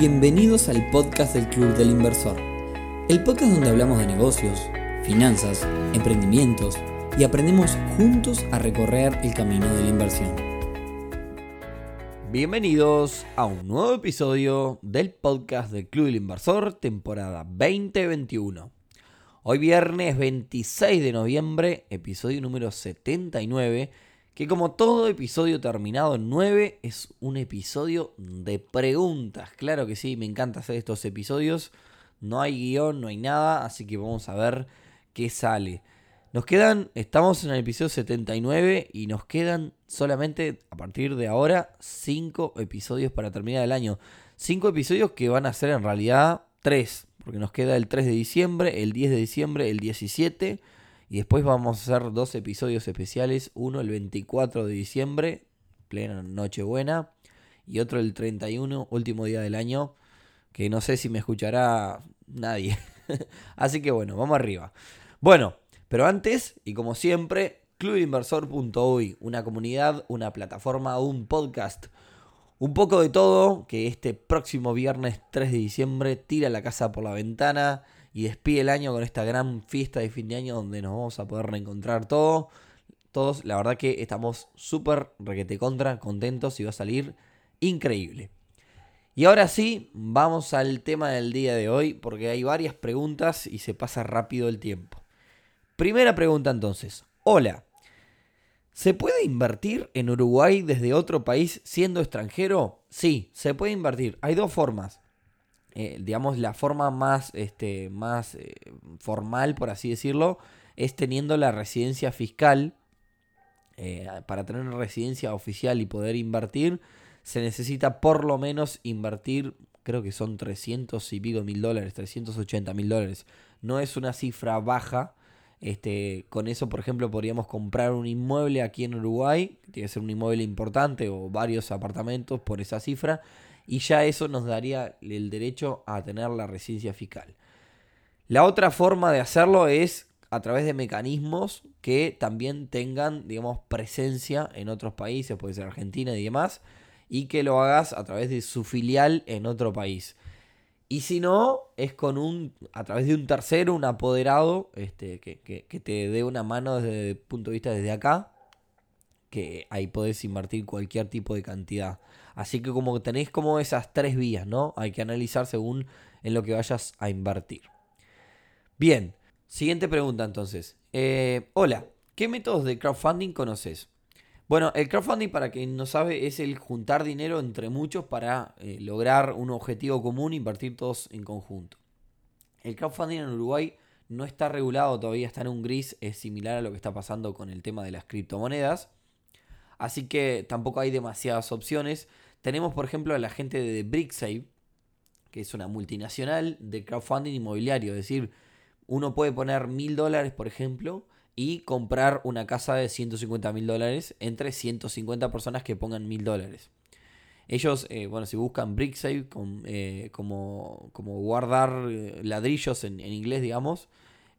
Bienvenidos al podcast del Club del Inversor, el podcast donde hablamos de negocios, finanzas, emprendimientos y aprendemos juntos a recorrer el camino de la inversión. Bienvenidos a un nuevo episodio del podcast del Club del Inversor, temporada 2021. Hoy viernes 26 de noviembre, episodio número 79 que como todo episodio terminado en 9 es un episodio de preguntas. Claro que sí, me encanta hacer estos episodios. No hay guion, no hay nada, así que vamos a ver qué sale. Nos quedan, estamos en el episodio 79 y nos quedan solamente a partir de ahora 5 episodios para terminar el año. 5 episodios que van a ser en realidad 3, porque nos queda el 3 de diciembre, el 10 de diciembre, el 17 y después vamos a hacer dos episodios especiales. Uno el 24 de diciembre, plena Nochebuena. Y otro el 31, último día del año. Que no sé si me escuchará nadie. Así que bueno, vamos arriba. Bueno, pero antes, y como siempre, clubinversor.uy, una comunidad, una plataforma, un podcast. Un poco de todo que este próximo viernes 3 de diciembre tira la casa por la ventana y despide el año con esta gran fiesta de fin de año donde nos vamos a poder reencontrar todos. Todos, la verdad que estamos súper requete contra, contentos y va a salir increíble. Y ahora sí, vamos al tema del día de hoy porque hay varias preguntas y se pasa rápido el tiempo. Primera pregunta entonces. Hola, ¿se puede invertir en Uruguay desde otro país siendo extranjero? Sí, se puede invertir. Hay dos formas. Eh, digamos, la forma más, este, más eh, formal, por así decirlo, es teniendo la residencia fiscal. Eh, para tener una residencia oficial y poder invertir, se necesita por lo menos invertir, creo que son 300 y pico mil dólares, 380 mil dólares. No es una cifra baja. Este, con eso, por ejemplo, podríamos comprar un inmueble aquí en Uruguay, tiene que ser un inmueble importante o varios apartamentos por esa cifra y ya eso nos daría el derecho a tener la residencia fiscal. La otra forma de hacerlo es a través de mecanismos que también tengan, digamos, presencia en otros países, puede ser Argentina y demás, y que lo hagas a través de su filial en otro país. Y si no, es con un, a través de un tercero, un apoderado, este, que, que te dé una mano desde el punto de vista desde acá, que ahí podés invertir cualquier tipo de cantidad. Así que como tenéis como esas tres vías, ¿no? Hay que analizar según en lo que vayas a invertir. Bien, siguiente pregunta entonces. Eh, hola, ¿qué métodos de crowdfunding conoces? Bueno, el crowdfunding, para quien no sabe, es el juntar dinero entre muchos para eh, lograr un objetivo común, invertir todos en conjunto. El crowdfunding en Uruguay no está regulado todavía, está en un gris, es similar a lo que está pasando con el tema de las criptomonedas. Así que tampoco hay demasiadas opciones. Tenemos, por ejemplo, a la gente de BrickSave, que es una multinacional de crowdfunding inmobiliario. Es decir, uno puede poner mil dólares, por ejemplo, y comprar una casa de 150 mil dólares entre 150 personas que pongan mil dólares. Ellos, eh, bueno, si buscan BrickSave eh, como, como guardar eh, ladrillos en, en inglés, digamos,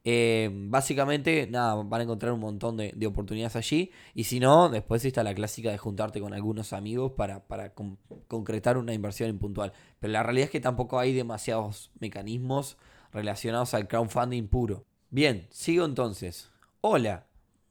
eh, básicamente, nada, van a encontrar un montón de, oportunidades allí. Y si no, después está la clásica de juntarte con algunos amigos para, concretar una inversión impuntual. Pero la realidad es que tampoco hay demasiados mecanismos relacionados al crowdfunding puro. Bien, sigo entonces. Hola,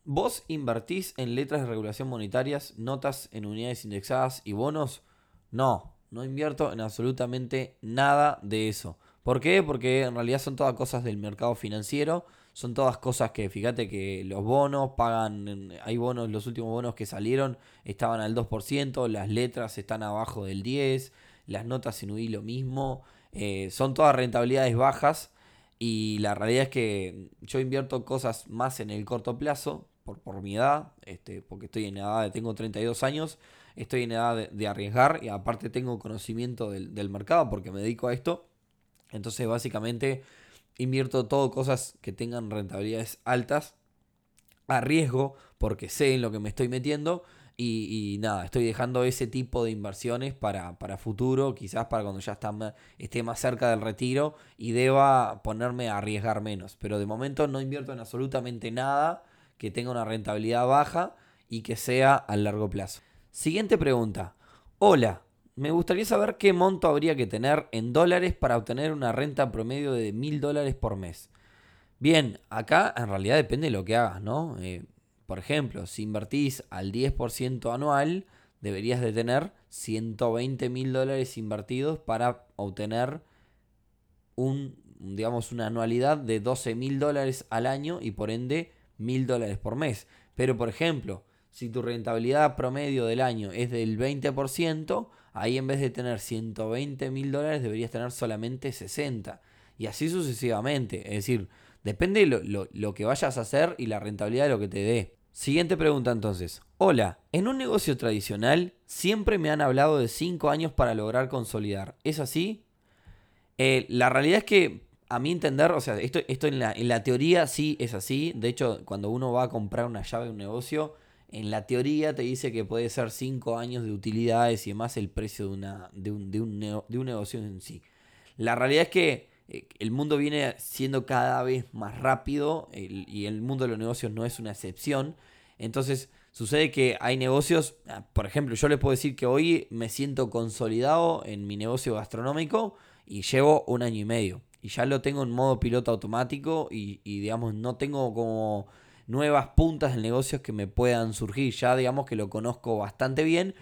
¿vos invertís en letras de regulación monetarias, notas en unidades indexadas y bonos? No, no invierto en absolutamente nada de eso. ¿Por qué? Porque en realidad son todas cosas del mercado financiero, son todas cosas que, fíjate que los bonos pagan, hay bonos, los últimos bonos que salieron estaban al 2%, las letras están abajo del 10%, las notas en UI lo mismo, eh, son todas rentabilidades bajas y la realidad es que yo invierto cosas más en el corto plazo, por, por mi edad, este, porque estoy en edad, de, tengo 32 años, estoy en edad de, arriesgar y aparte tengo conocimiento del, del mercado porque me dedico a esto entonces básicamente invierto todo cosas que tengan rentabilidades altas a riesgo porque sé en lo que me estoy metiendo y, nada, estoy dejando ese tipo de inversiones para, para futuro, quizás para cuando ya esté más cerca del retiro y deba ponerme a arriesgar menos. Pero de momento no invierto en absolutamente nada que tenga una rentabilidad baja y que sea a largo plazo. Siguiente pregunta. Hola, me gustaría saber qué monto habría que tener en dólares para obtener una renta promedio de mil dólares por mes. Bien, acá en realidad depende de lo que hagas, ¿no? Eh, por ejemplo, si invertís al 10% anual, deberías de tener 120 mil dólares invertidos para obtener un, digamos, una anualidad de 12 mil dólares al año y por ende mil dólares por mes. Pero por ejemplo, si tu rentabilidad promedio del año es del 20%, ahí en vez de tener 120 mil dólares deberías tener solamente 60. Y así sucesivamente. Es decir, depende lo, lo que vayas a hacer y la rentabilidad de lo que te dé. Siguiente pregunta entonces. Hola, en un negocio tradicional siempre me han hablado de 5 años para lograr consolidar. ¿Es así? Eh, la realidad es que, a mi entender, o sea, esto, esto en, la, en la teoría sí es así. De hecho, cuando uno va a comprar una llave de un negocio, en la teoría te dice que puede ser 5 años de utilidades y demás el precio de, una, de, un, de, un, de un negocio en sí. La realidad es que eh, el mundo viene siendo cada vez más rápido y el mundo de los negocios no es una excepción. Entonces sucede que hay negocios, ah, por ejemplo, yo les puedo decir que hoy me siento consolidado en mi negocio gastronómico y llevo un año y medio. Y ya lo tengo en modo piloto automático y, digamos no tengo como nuevas puntas de negocios que me puedan surgir. Ya digamos que lo conozco bastante bien.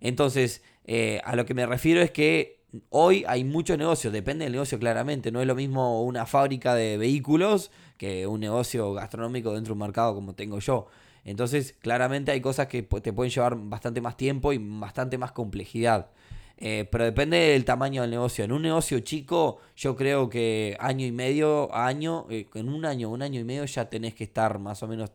Entonces, eh, a lo que me refiero es que hoy hay muchos negocios, depende del negocio claramente, no es lo mismo una fábrica de vehículos que un negocio gastronómico dentro de un mercado como tengo yo. Entonces, claramente hay cosas que te pueden llevar bastante más tiempo y bastante más complejidad. Eh, pero depende del tamaño del negocio. En un negocio chico, yo creo que año y medio, año, eh, en un año, un año y medio ya tenés que estar más o menos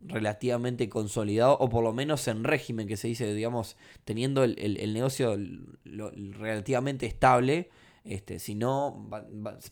relativamente consolidado o por lo menos en régimen que se dice, digamos, teniendo el, negocio relativamente estable, este, si no,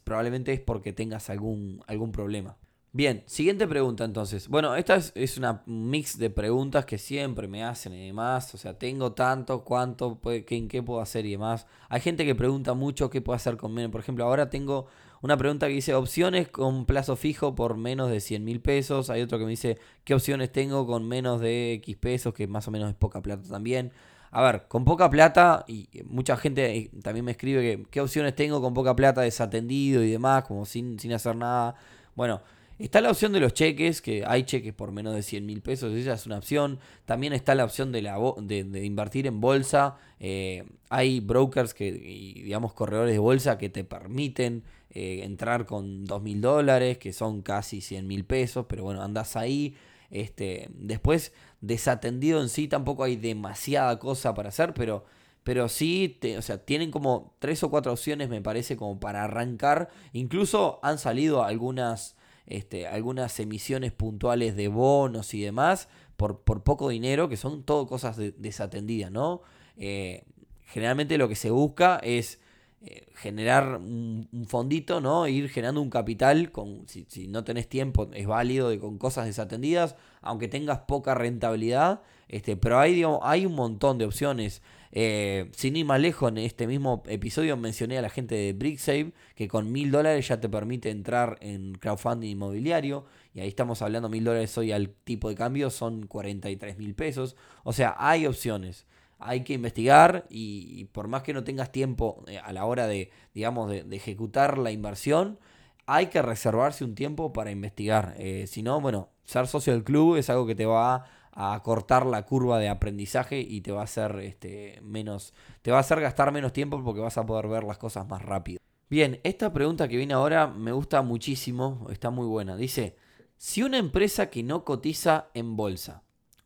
probablemente es porque tengas algún, algún problema. Bien, siguiente pregunta entonces. Bueno, esta es, una mix de preguntas que siempre me hacen y demás. O sea, tengo tanto, cuánto, en qué puedo hacer y demás. Hay gente que pregunta mucho qué puedo hacer con menos. Por ejemplo, ahora tengo una pregunta que dice opciones con plazo fijo por menos de 100 mil pesos. Hay otro que me dice qué opciones tengo con menos de X pesos, que más o menos es poca plata también. A ver, con poca plata, y mucha gente eh, también me escribe que qué opciones tengo con poca plata, desatendido y demás, como sin, sin hacer nada. Bueno, Está la opción de los cheques, que hay cheques por menos de 100 mil pesos, esa es una opción. También está la opción de, la, de, invertir en bolsa. Eh, hay brokers que, y, digamos, corredores de bolsa que te permiten eh, entrar con 2 mil dólares, que son casi 100 mil pesos, pero bueno, andas ahí. Este, después, desatendido en sí, tampoco hay demasiada cosa para hacer, pero pero sí, o sea, tienen como tres o cuatro opciones, me parece, como para arrancar. Incluso han salido algunas este, algunas emisiones puntuales de bonos y demás por, por poco dinero, que son todo cosas desatendidas, ¿no? Eh, generalmente lo que se busca es eh, generar un, fondito, ¿no? Ir generando un capital, con, si, no tenés tiempo es válido de, con cosas desatendidas, aunque tengas poca rentabilidad, este, pero hay, hay un montón de opciones. Eh, sin ir más lejos, en este mismo episodio mencioné a la gente de BrickSave que con mil dólares ya te permite entrar en crowdfunding inmobiliario. Y ahí estamos hablando mil dólares hoy al tipo de cambio, son 43 mil pesos. O sea, hay opciones. Hay que investigar y, por más que no tengas tiempo eh, a la hora de, digamos, de, ejecutar la inversión, hay que reservarse un tiempo para investigar. Eh, si no, bueno, ser socio del club es algo que te va a a cortar la curva de aprendizaje y te va a hacer este, menos, te va a hacer gastar menos tiempo porque vas a poder ver las cosas más rápido. Bien, esta pregunta que viene ahora me gusta muchísimo, está muy buena. Dice, si una empresa que no cotiza en bolsa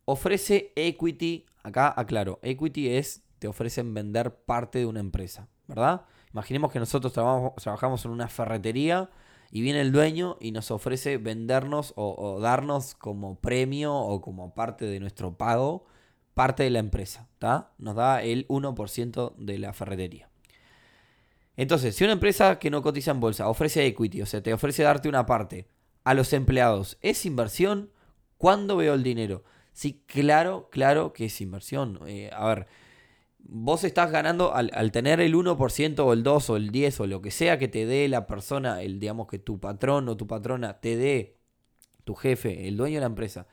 ofrece equity, acá aclaro, equity es, te ofrecen vender parte de una empresa, ¿verdad? Imaginemos que nosotros trabajamos en una ferretería y viene el dueño y nos ofrece vendernos o, darnos como premio o como parte de nuestro pago parte de la empresa. Nos da el 1% de la ferretería. Entonces, si una empresa que no cotiza en bolsa ofrece equity, o sea, te ofrece darte una parte a los empleados, ¿es inversión? ¿Cuándo veo el dinero? Sí, claro, claro que es inversión. Eh, a ver, vos estás ganando al, tener el 1% o el 2 o el 10 o lo que sea que te dé la persona, el digamos que tu patrón o tu patrona te dé, tu jefe, el dueño de la empresa,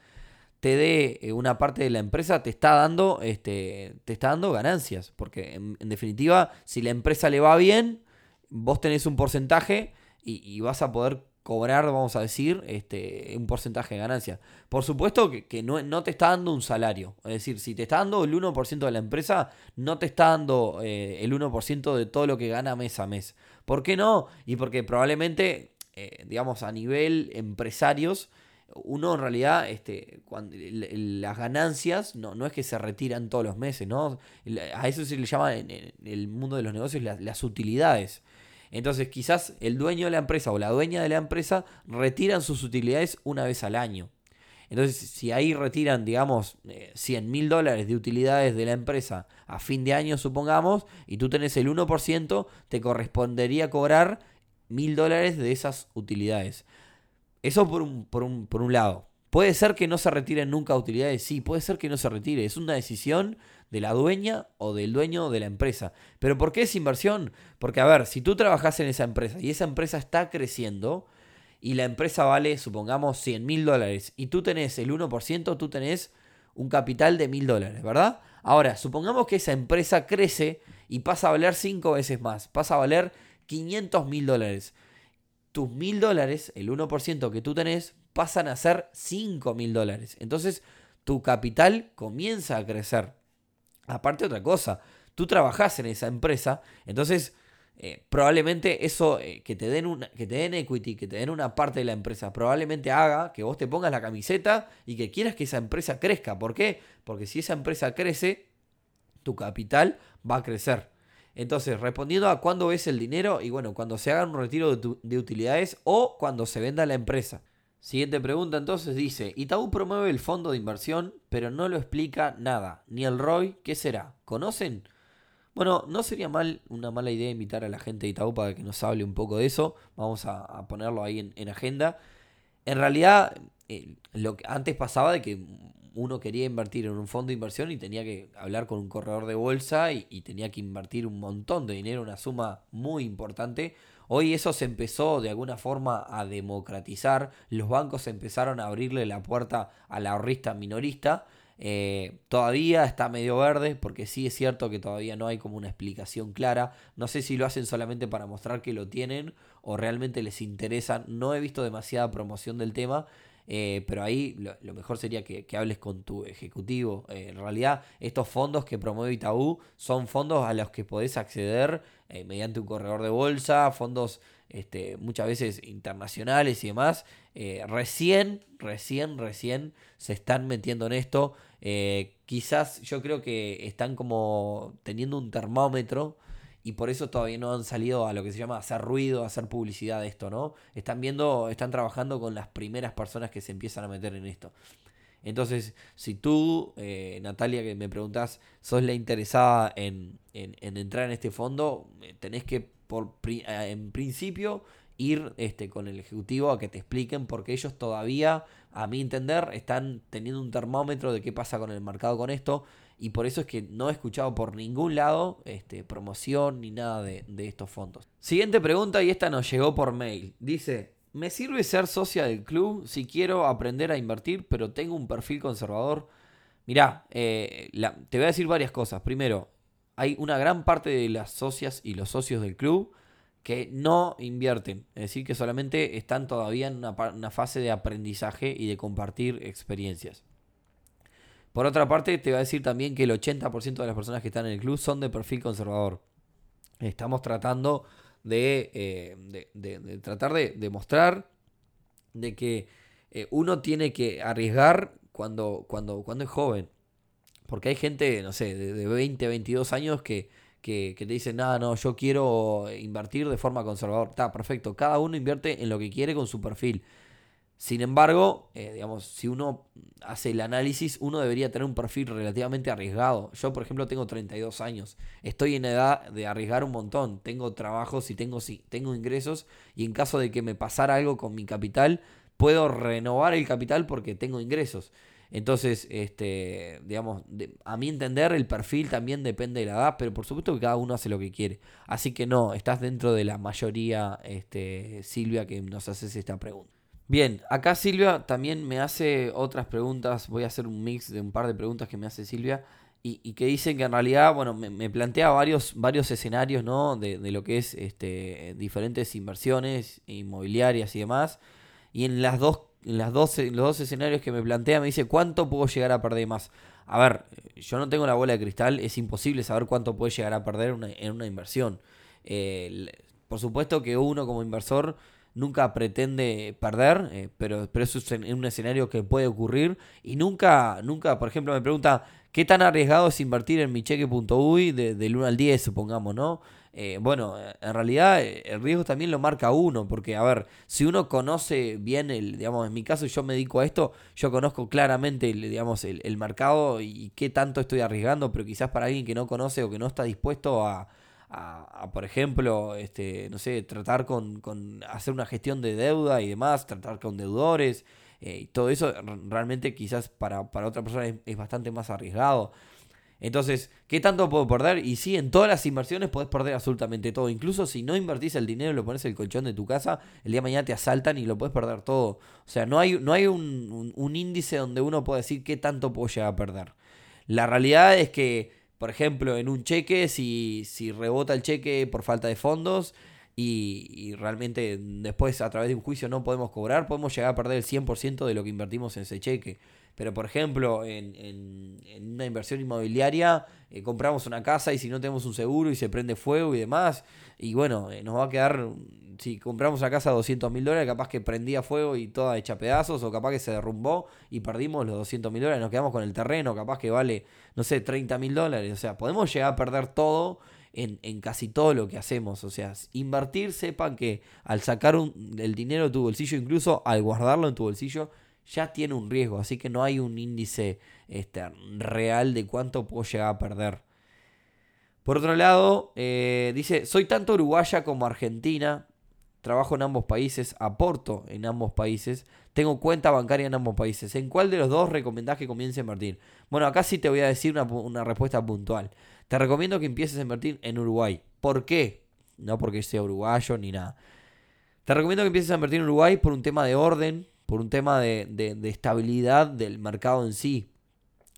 te dé eh, una parte de la empresa te está dando, este, te está dando ganancias. Porque en, definitiva, si la empresa le va bien, vos tenés un porcentaje y, vas a poder cobrar, vamos a decir, este, un porcentaje de ganancia. Por supuesto que, no, no, te está dando un salario. Es decir, si te está dando el 1% de la empresa, no te está dando eh, el 1% de todo lo que gana mes a mes. ¿Por qué no? Y porque probablemente, eh, digamos, a nivel empresarios, uno en realidad, este, cuando, las ganancias no, no es que se retiran todos los meses, ¿no? A eso se le llama en, el mundo de los negocios las, utilidades. Entonces quizás el dueño de la empresa o la dueña de la empresa retiran sus utilidades una vez al año. Entonces si ahí retiran, digamos, 100 eh, mil dólares de utilidades de la empresa a fin de año, supongamos, y tú tenés el 1%, te correspondería cobrar mil dólares de esas utilidades. Eso por un, por un, por un lado. Puede ser que no se retiren nunca utilidades, sí, puede ser que no se retire. Es una decisión de la dueña o del dueño de la empresa. Pero ¿por qué es inversión? Porque, a ver, si tú trabajas en esa empresa y esa empresa está creciendo y la empresa vale, supongamos, 100 mil dólares y tú tenés el 1%, tú tenés un capital de mil dólares, ¿verdad? Ahora, supongamos que esa empresa crece y pasa a valer 5 veces más, pasa a valer 500 mil dólares tus mil dólares, el 1% que tú tenés, pasan a ser 5 mil dólares. Entonces tu capital comienza a crecer. Aparte otra cosa, tú trabajás en esa empresa, entonces eh, probablemente eso eh, que, te den una, que te den equity, que te den una parte de la empresa, probablemente haga que vos te pongas la camiseta y que quieras que esa empresa crezca. ¿Por qué? Porque si esa empresa crece, tu capital va a crecer. Entonces, respondiendo a cuándo ves el dinero, y bueno, cuando se haga un retiro de, utilidades o cuando se venda la empresa. Siguiente pregunta entonces dice, Itaú promueve el fondo de inversión, pero no lo explica nada, ni el ROI, ¿qué será? ¿Conocen? Bueno, no sería mal una mala idea invitar a la gente de Itaú para que nos hable un poco de eso. Vamos a, ponerlo ahí en, agenda. En realidad, eh, lo que antes pasaba de que uno quería invertir en un fondo de inversión y tenía que hablar con un corredor de bolsa y, tenía que invertir un montón de dinero, una suma muy importante. Hoy eso se empezó de alguna forma a democratizar, los bancos empezaron a abrirle la puerta al ahorrista minorista. Eh, todavía está medio verde porque sí es cierto que todavía no hay como una explicación clara. No sé si lo hacen solamente para mostrar que lo tienen o realmente les interesa. No he visto demasiada promoción del tema. Eh, pero ahí lo, mejor sería que, hables con tu ejecutivo. Eh, en realidad, estos fondos que promueve Itaú son fondos a los que podés acceder eh, mediante un corredor de bolsa, fondos este, muchas veces internacionales y demás. recién, recién, recién se están metiendo en esto. quizás yo creo que están como teniendo un termómetro y por eso todavía no han salido a lo que se llama hacer ruido, hacer publicidad de esto, ¿no? Están viendo, están trabajando con las primeras personas que se empiezan a meter en esto. Entonces, si tú, eh, Natalia, que me preguntás, sos la interesada en, entrar en este fondo, eh, tenés que, por, eh, en principio, ir este, con el ejecutivo a que te expliquen, porque ellos todavía, a mi entender, están teniendo un termómetro de qué pasa con el mercado con esto y por eso es que no he escuchado por ningún lado este, promoción ni nada de, estos fondos. Siguiente pregunta y esta nos llegó por mail. Dice, ¿me sirve ser socia del club si quiero aprender a invertir pero tengo un perfil conservador? Mirá, eh, te voy a decir varias cosas. Primero, hay una gran parte de las socias y los socios del club que no invierten, es decir, que solamente están todavía en una fase de aprendizaje y de compartir experiencias. Por otra parte, te voy a decir también que el 80% de las personas que están en el club son de perfil conservador. Estamos tratando de, eh, tratar de demostrar de que eh, uno tiene que arriesgar cuando, cuando, cuando es joven. Porque hay gente, no sé, de, 20, 22 años que, que, te dicen, nada, no, yo quiero invertir de forma conservadora. Está perfecto, cada uno invierte en lo que quiere con su perfil. Sin embargo, eh, digamos, si uno hace el análisis, uno debería tener un perfil relativamente arriesgado. Yo, por ejemplo, tengo 32 años. Estoy en edad de arriesgar un montón. Tengo trabajos y tengo, tengo ingresos. Y en caso de que me pasara algo con mi capital, puedo renovar el capital porque tengo ingresos. Entonces, este, digamos, a mi entender, el perfil también depende de la edad, pero por supuesto que cada uno hace lo que quiere. Así que no, estás dentro de la mayoría, este, Silvia, que nos haces esta pregunta. Bien, acá Silvia también me hace otras preguntas. Voy a hacer un mix de un par de preguntas que me hace Silvia. Y, que dicen que en realidad, bueno, me, plantea varios, varios escenarios, ¿no? De, de, lo que es este, diferentes inversiones inmobiliarias y demás. Y en las dos, en las dos, los dos escenarios que me plantea, me dice cuánto puedo llegar a perder más. A ver, yo no tengo la bola de cristal, es imposible saber cuánto puede llegar a perder en una inversión. Eh, por supuesto que uno como inversor nunca pretende perder, eh, pero, pero eso es un escenario que puede ocurrir y nunca, nunca, por ejemplo, me pregunta, ¿qué tan arriesgado es invertir en mi cheque.uy de, del 1 al 10, supongamos, ¿no? Eh, bueno, en realidad el riesgo también lo marca uno, porque a ver, si uno conoce bien el, digamos, en mi caso yo me dedico a esto, yo conozco claramente, el, digamos, el, el mercado y qué tanto estoy arriesgando, pero quizás para alguien que no conoce o que no está dispuesto a, a, por ejemplo, este, no sé, tratar con, con, hacer una gestión de deuda y demás, tratar con deudores, eh, y todo eso realmente quizás para, para otra persona es, bastante más arriesgado. Entonces, ¿qué tanto puedo perder? Y sí, en todas las inversiones podés perder absolutamente todo. Incluso si no invertís el dinero y lo pones en el colchón de tu casa, el día de mañana te asaltan y lo puedes perder todo. O sea, no hay, no hay un, un índice donde uno pueda decir qué tanto puedo llegar a perder. La realidad es que por ejemplo, en un cheque, si, si rebota el cheque por falta de fondos y, realmente después a través de un juicio no podemos cobrar, podemos llegar a perder el 100% de lo que invertimos en ese cheque. Pero, por ejemplo, en, en, una inversión inmobiliaria, eh, compramos una casa y si no tenemos un seguro y se prende fuego y demás, y bueno, eh, nos va a quedar si compramos la casa a 200 mil dólares, capaz que prendía fuego y toda hecha pedazos, o capaz que se derrumbó y perdimos los 200 mil dólares, nos quedamos con el terreno, capaz que vale, no sé, 30 mil dólares. O sea, podemos llegar a perder todo en, en, casi todo lo que hacemos. O sea, invertir, sepan que al sacar un, el dinero de tu bolsillo, incluso al guardarlo en tu bolsillo, ya tiene un riesgo. Así que no hay un índice este, real de cuánto puedo llegar a perder. Por otro lado, eh, dice, soy tanto uruguaya como argentina, trabajo en ambos países, aporto en ambos países, tengo cuenta bancaria en ambos países. ¿En cuál de los dos recomendás que comience a invertir? Bueno, acá sí te voy a decir una, respuesta puntual. Te recomiendo que empieces a invertir en Uruguay. ¿Por qué? No porque sea uruguayo ni nada. Te recomiendo que empieces a invertir en Uruguay por un tema de orden, por un tema de, estabilidad del mercado en sí.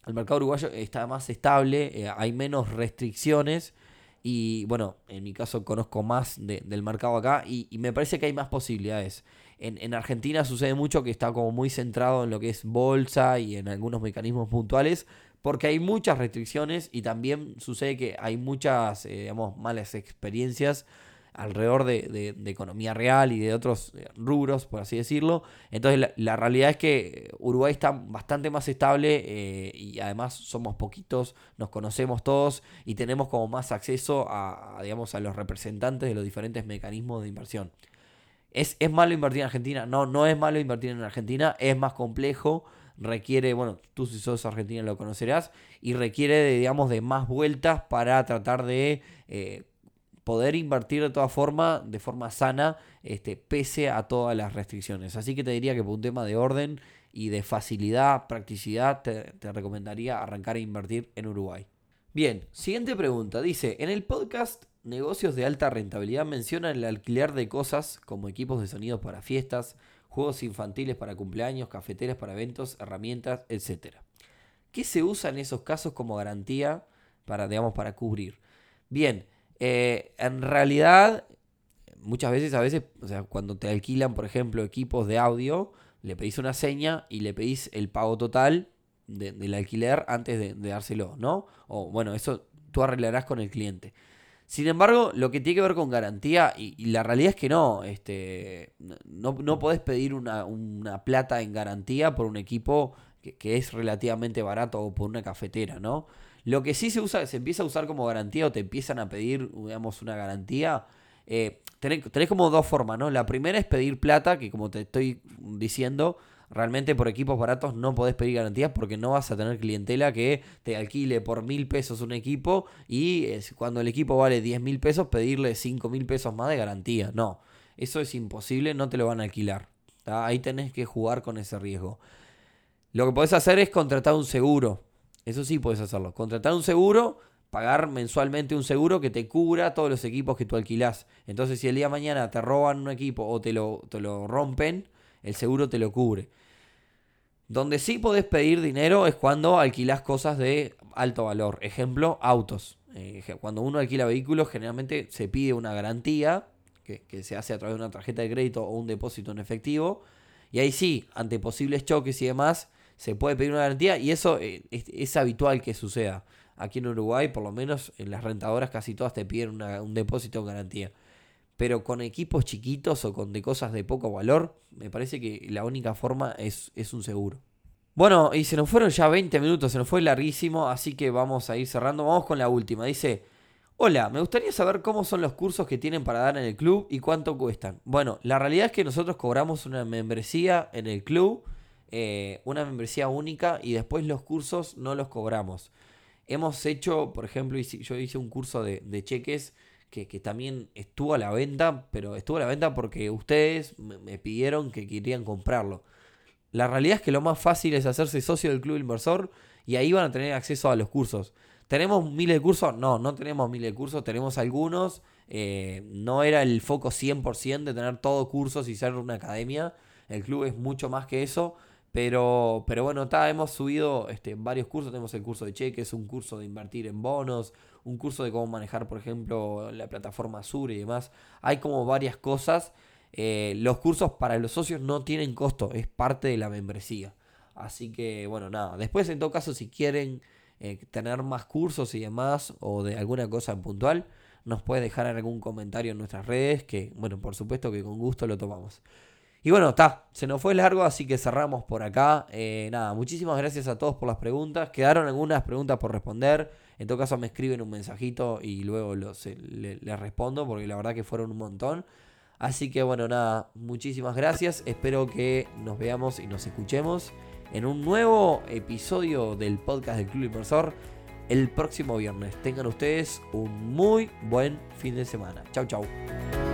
El mercado uruguayo está más estable, eh, hay menos restricciones y bueno, en mi caso conozco más del mercado acá y, me parece que hay más posibilidades. En, Argentina sucede mucho que está como muy centrado en lo que es bolsa y en algunos mecanismos puntuales porque hay muchas restricciones y también sucede que hay muchas, eh, malas experiencias alrededor de, economía real y de otros eh, rubros, por así decirlo. Entonces la, realidad es que Uruguay está bastante más estable eh, y además somos poquitos, nos conocemos todos y tenemos como más acceso a, digamos, a los representantes de los diferentes mecanismos de inversión. ¿Es, ¿Es malo invertir en Argentina? No, no es malo invertir en Argentina, es más complejo requiere, bueno, tú si sos argentina lo conocerás, y requiere, de, digamos, de más vueltas para tratar de eh, poder invertir de todas formas, de forma sana, este, pese a todas las restricciones. Así que te diría que por un tema de orden y de facilidad, practicidad, te, recomendaría arrancar a invertir en Uruguay. Bien, siguiente pregunta. Dice, en el podcast Negocios de alta rentabilidad menciona el alquiler de cosas como equipos de sonido para fiestas, juegos infantiles para cumpleaños, cafeteras para eventos, herramientas, etc. ¿Qué se usa en esos casos como garantía para, digamos, para cubrir? Bien, eh, en realidad, muchas veces, a veces, o sea, cuando te alquilan, por ejemplo, equipos de audio, le pedís una seña y le pedís el pago total del alquiler antes de, dárselo, ¿no? O bueno, eso tú arreglarás con el cliente. Sin embargo, lo que tiene que ver con garantía, y, la realidad es que no, este, no, no podés pedir una, plata en garantía por un equipo que, que, es relativamente barato o por una cafetera, ¿no? Lo que sí se usa, se empieza a usar como garantía o te empiezan a pedir, digamos, una garantía. Eh, tenés, como dos formas, ¿no? La primera es pedir plata, que como te estoy diciendo, realmente por equipos baratos no podés pedir garantías porque no vas a tener clientela que te alquile por mil pesos un equipo y cuando el equipo vale diez mil pesos pedirle cinco mil pesos más de garantía. No, eso es imposible, no te lo van a alquilar. Ahí tenés que jugar con ese riesgo. Lo que podés hacer es contratar un seguro. Eso sí puedes hacerlo. Contratar un seguro, pagar mensualmente un seguro que te cubra todos los equipos que tú alquilás. Entonces, si el día de mañana te roban un equipo o te lo, te lo rompen, el seguro te lo cubre. Donde sí podés pedir dinero es cuando alquilas cosas de alto valor. Ejemplo, autos. Eh, cuando uno alquila vehículos, generalmente se pide una garantía que, que, se hace a través de una tarjeta de crédito o un depósito en efectivo. Y ahí sí, ante posibles choques y demás, se puede pedir una garantía y eso eh, es, habitual que suceda. Aquí en Uruguay, por lo menos en las rentadoras casi todas te piden un depósito en garantía. Pero con equipos chiquitos o con de cosas de poco valor, me parece que la única forma es, es un seguro. Bueno, y se nos fueron ya 20 minutos, se nos fue larguísimo, así que vamos a ir cerrando. Vamos con la última. Dice, hola, me gustaría saber cómo son los cursos que tienen para dar en el club y cuánto cuestan. Bueno, la realidad es que nosotros cobramos una membresía en el club eh, una membresía única y después los cursos no los cobramos. Hemos hecho, por ejemplo, yo hice un curso de, cheques que, también estuvo a la venta, pero estuvo a la venta porque ustedes me, pidieron que querían comprarlo. La realidad es que lo más fácil es hacerse socio del club inversor y ahí van a tener acceso a los cursos. ¿Tenemos miles de cursos? No, no tenemos miles de cursos, tenemos algunos. Eh, no era el foco 100% de tener todos cursos y ser una academia. El club es mucho más que eso. Pero, pero bueno, hemos subido este, varios cursos. Tenemos el curso de cheques, un curso de invertir en bonos, un curso de cómo manejar, por ejemplo, la plataforma Azure y demás. Hay como varias cosas. Eh, los cursos para los socios no tienen costo, es parte de la membresía. Así que, bueno, nada. Después, en todo caso, si quieren eh, tener más cursos y demás, o de alguna cosa en puntual, nos puede dejar algún comentario en nuestras redes, que, bueno, por supuesto que con gusto lo tomamos. Y bueno, está, se nos fue largo, así que cerramos por acá. Eh, nada, muchísimas gracias a todos por las preguntas. Quedaron algunas preguntas por responder. En todo caso, me escriben un mensajito y luego los, les respondo, porque la verdad que fueron un montón. Así que bueno, nada, muchísimas gracias. Espero que nos veamos y nos escuchemos en un nuevo episodio del podcast del Club Inversor el próximo viernes. Tengan ustedes un muy buen fin de semana. Chau, chau.